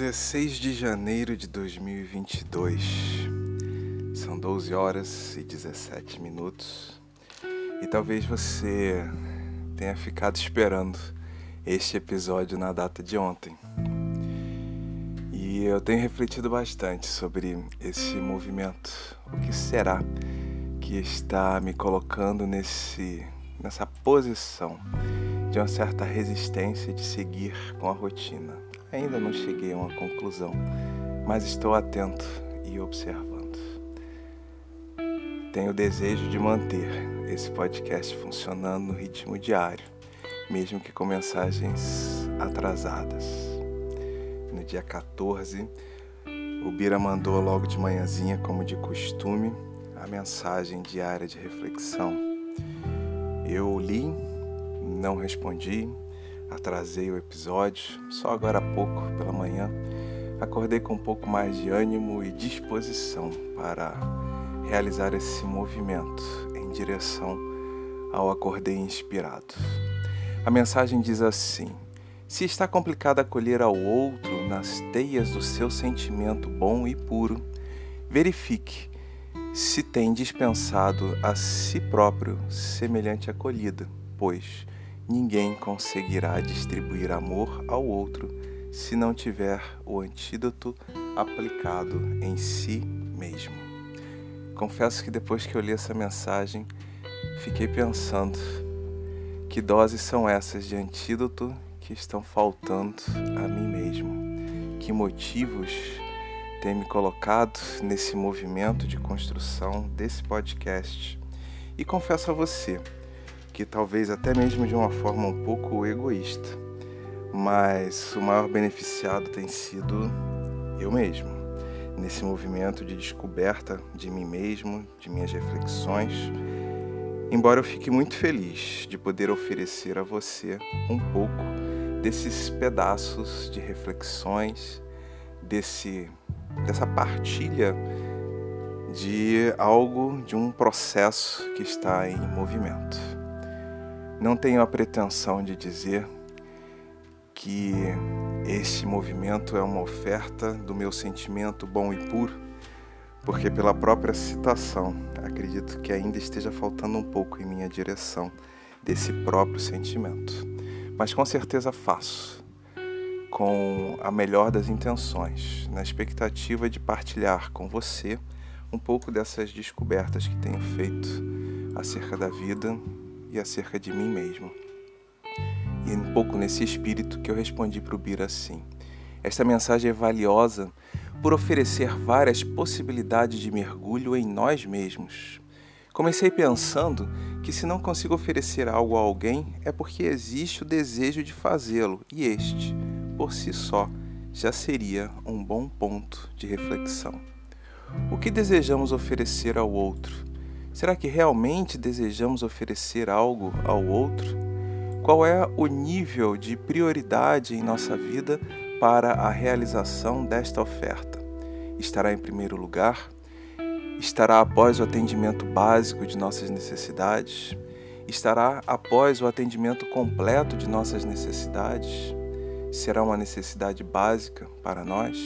16 de janeiro de 2022. São 12 horas e 17 minutos. E talvez você tenha ficado esperando este episódio na data de ontem. E eu tenho refletido bastante sobre esse movimento. O que será que está me colocando nesse nessa posição de uma certa resistência de seguir com a rotina? Ainda não cheguei a uma conclusão, mas estou atento e observando. Tenho o desejo de manter esse podcast funcionando no ritmo diário, mesmo que com mensagens atrasadas. No dia 14, o Bira mandou logo de manhãzinha, como de costume, a mensagem diária de reflexão. Eu li, não respondi, atrasei o episódio, só agora há pouco pela manhã. Acordei com um pouco mais de ânimo e disposição para realizar esse movimento em direção ao acordei inspirado. A mensagem diz assim: Se está complicado acolher ao outro nas teias do seu sentimento bom e puro, verifique se tem dispensado a si próprio semelhante acolhida, pois Ninguém conseguirá distribuir amor ao outro se não tiver o antídoto aplicado em si mesmo. Confesso que depois que eu li essa mensagem, fiquei pensando que doses são essas de antídoto que estão faltando a mim mesmo. Que motivos têm me colocado nesse movimento de construção desse podcast. E confesso a você, que talvez até mesmo de uma forma um pouco egoísta, mas o maior beneficiado tem sido eu mesmo, nesse movimento de descoberta de mim mesmo, de minhas reflexões. Embora eu fique muito feliz de poder oferecer a você um pouco desses pedaços de reflexões, desse dessa partilha de algo, de um processo que está em movimento. Não tenho a pretensão de dizer que este movimento é uma oferta do meu sentimento bom e puro, porque, pela própria citação, acredito que ainda esteja faltando um pouco em minha direção desse próprio sentimento. Mas com certeza faço, com a melhor das intenções, na expectativa de partilhar com você um pouco dessas descobertas que tenho feito acerca da vida e acerca de mim mesmo. E um pouco nesse espírito que eu respondi para o Bira assim: Esta mensagem é valiosa por oferecer várias possibilidades de mergulho em nós mesmos. Comecei pensando que se não consigo oferecer algo a alguém é porque existe o desejo de fazê-lo, e este, por si só, já seria um bom ponto de reflexão. O que desejamos oferecer ao outro? Será que realmente desejamos oferecer algo ao outro? Qual é o nível de prioridade em nossa vida para a realização desta oferta? Estará em primeiro lugar? Estará após o atendimento básico de nossas necessidades? Estará após o atendimento completo de nossas necessidades? Será uma necessidade básica para nós?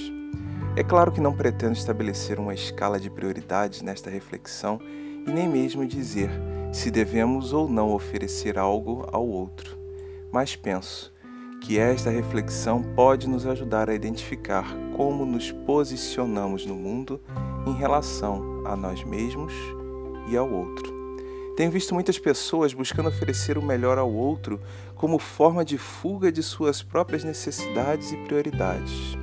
É claro que não pretendo estabelecer uma escala de prioridades nesta reflexão e nem mesmo dizer se devemos ou não oferecer algo ao outro. Mas penso que esta reflexão pode nos ajudar a identificar como nos posicionamos no mundo em relação a nós mesmos e ao outro. Tenho visto muitas pessoas buscando oferecer o melhor ao outro como forma de fuga de suas próprias necessidades e prioridades.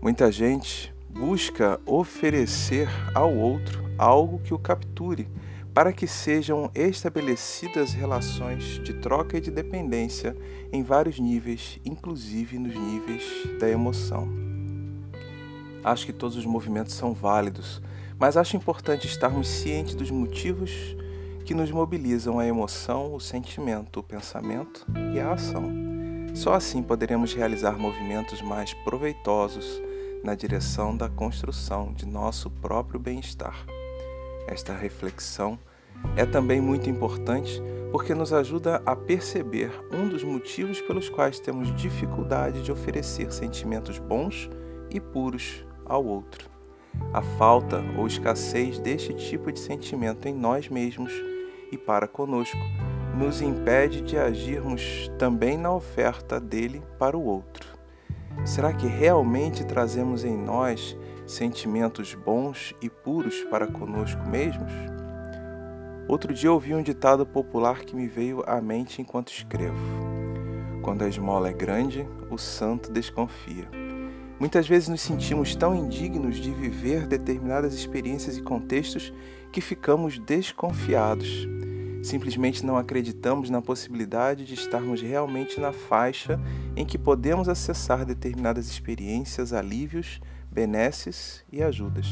Muita gente busca oferecer ao outro algo que o capture, para que sejam estabelecidas relações de troca e de dependência em vários níveis, inclusive nos níveis da emoção. Acho que todos os movimentos são válidos, mas acho importante estarmos cientes dos motivos que nos mobilizam a emoção, o sentimento, o pensamento e a ação. Só assim poderemos realizar movimentos mais proveitosos na direção da construção de nosso próprio bem-estar. Esta reflexão é também muito importante porque nos ajuda a perceber um dos motivos pelos quais temos dificuldade de oferecer sentimentos bons e puros ao outro. A falta ou escassez deste tipo de sentimento em nós mesmos e para conosco nos impede de agirmos também na oferta dele para o outro. Será que realmente trazemos em nós sentimentos bons e puros para conosco mesmos? Outro dia ouvi um ditado popular que me veio à mente enquanto escrevo. Quando a esmola é grande, o santo desconfia. Muitas vezes nos sentimos tão indignos de viver determinadas experiências e contextos que ficamos desconfiados. Simplesmente não acreditamos na possibilidade de estarmos realmente na faixa em que podemos acessar determinadas experiências, alívios, benesses e ajudas.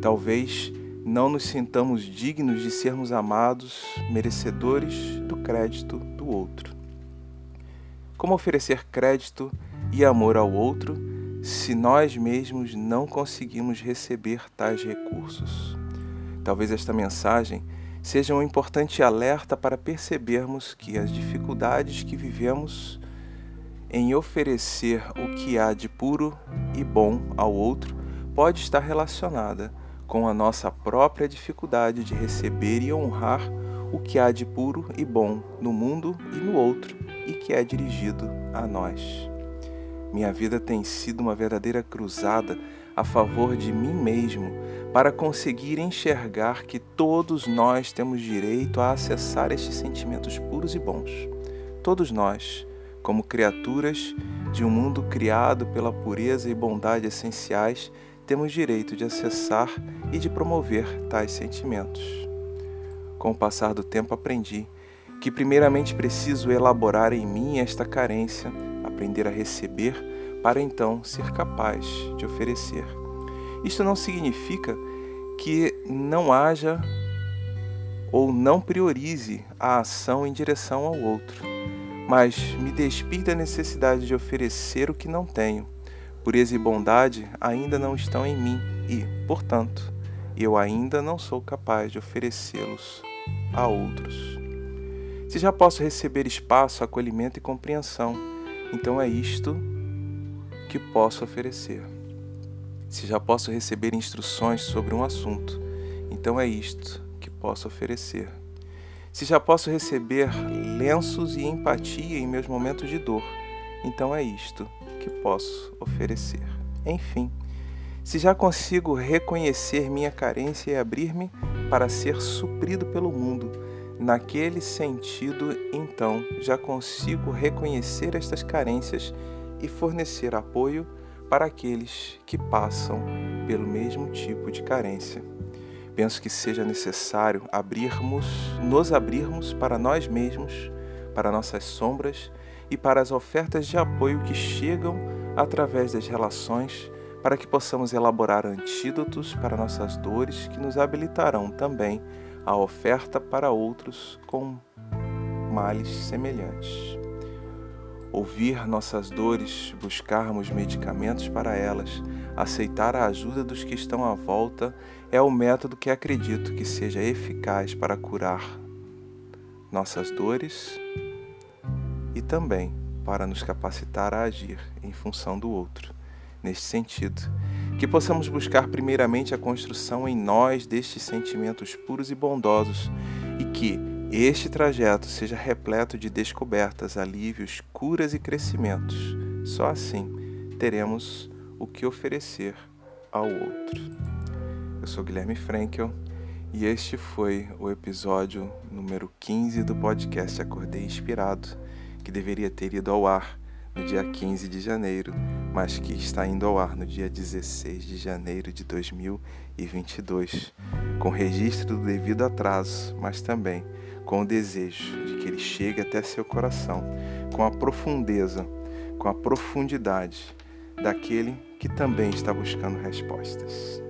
Talvez não nos sintamos dignos de sermos amados, merecedores do crédito do outro. Como oferecer crédito e amor ao outro se nós mesmos não conseguimos receber tais recursos? Talvez esta mensagem seja um importante alerta para percebermos que as dificuldades que vivemos em oferecer o que há de puro e bom ao outro pode estar relacionada com a nossa própria dificuldade de receber e honrar o que há de puro e bom no mundo e no outro e que é dirigido a nós. Minha vida tem sido uma verdadeira cruzada a favor de mim mesmo para conseguir enxergar que todos nós temos direito a acessar estes sentimentos puros e bons. Todos nós, como criaturas de um mundo criado pela pureza e bondade essenciais, temos direito de acessar e de promover tais sentimentos. Com o passar do tempo, aprendi que, primeiramente, preciso elaborar em mim esta carência, aprender a receber, para então ser capaz de oferecer. Isto não significa que não haja ou não priorize a ação em direção ao outro, mas me despir da necessidade de oferecer o que não tenho Pureza e bondade ainda não estão em mim e, portanto, eu ainda não sou capaz de oferecê-los a outros. Se já posso receber espaço, acolhimento e compreensão, então é isto que posso oferecer. Se já posso receber instruções sobre um assunto, então é isto que posso oferecer. Se já posso receber lenços e empatia em meus momentos de dor, então é isto que posso oferecer. Enfim, se já consigo reconhecer minha carência e abrir-me para ser suprido pelo mundo, naquele sentido, então já consigo reconhecer estas carências e fornecer apoio para aqueles que passam pelo mesmo tipo de carência. Penso que seja necessário abrirmos, nos abrirmos para nós mesmos, para nossas sombras e para as ofertas de apoio que chegam através das relações, para que possamos elaborar antídotos para nossas dores que nos habilitarão também a oferta para outros com males semelhantes. Ouvir nossas dores, buscarmos medicamentos para elas, aceitar a ajuda dos que estão à volta é o método que acredito que seja eficaz para curar nossas dores e também para nos capacitar a agir em função do outro. Neste sentido, que possamos buscar primeiramente a construção em nós destes sentimentos puros e bondosos e que este trajeto seja repleto de descobertas, alívios, curas e crescimentos. Só assim teremos o que oferecer ao outro. Eu sou Guilherme Frankel e este foi o episódio número 15 do podcast Acordei Inspirado que deveria ter ido ao ar no dia 15 de janeiro, mas que está indo ao ar no dia 16 de janeiro de 2022, com registro do devido atraso, mas também com o desejo de que ele chegue até seu coração, com a profundeza, com a profundidade daquele que também está buscando respostas.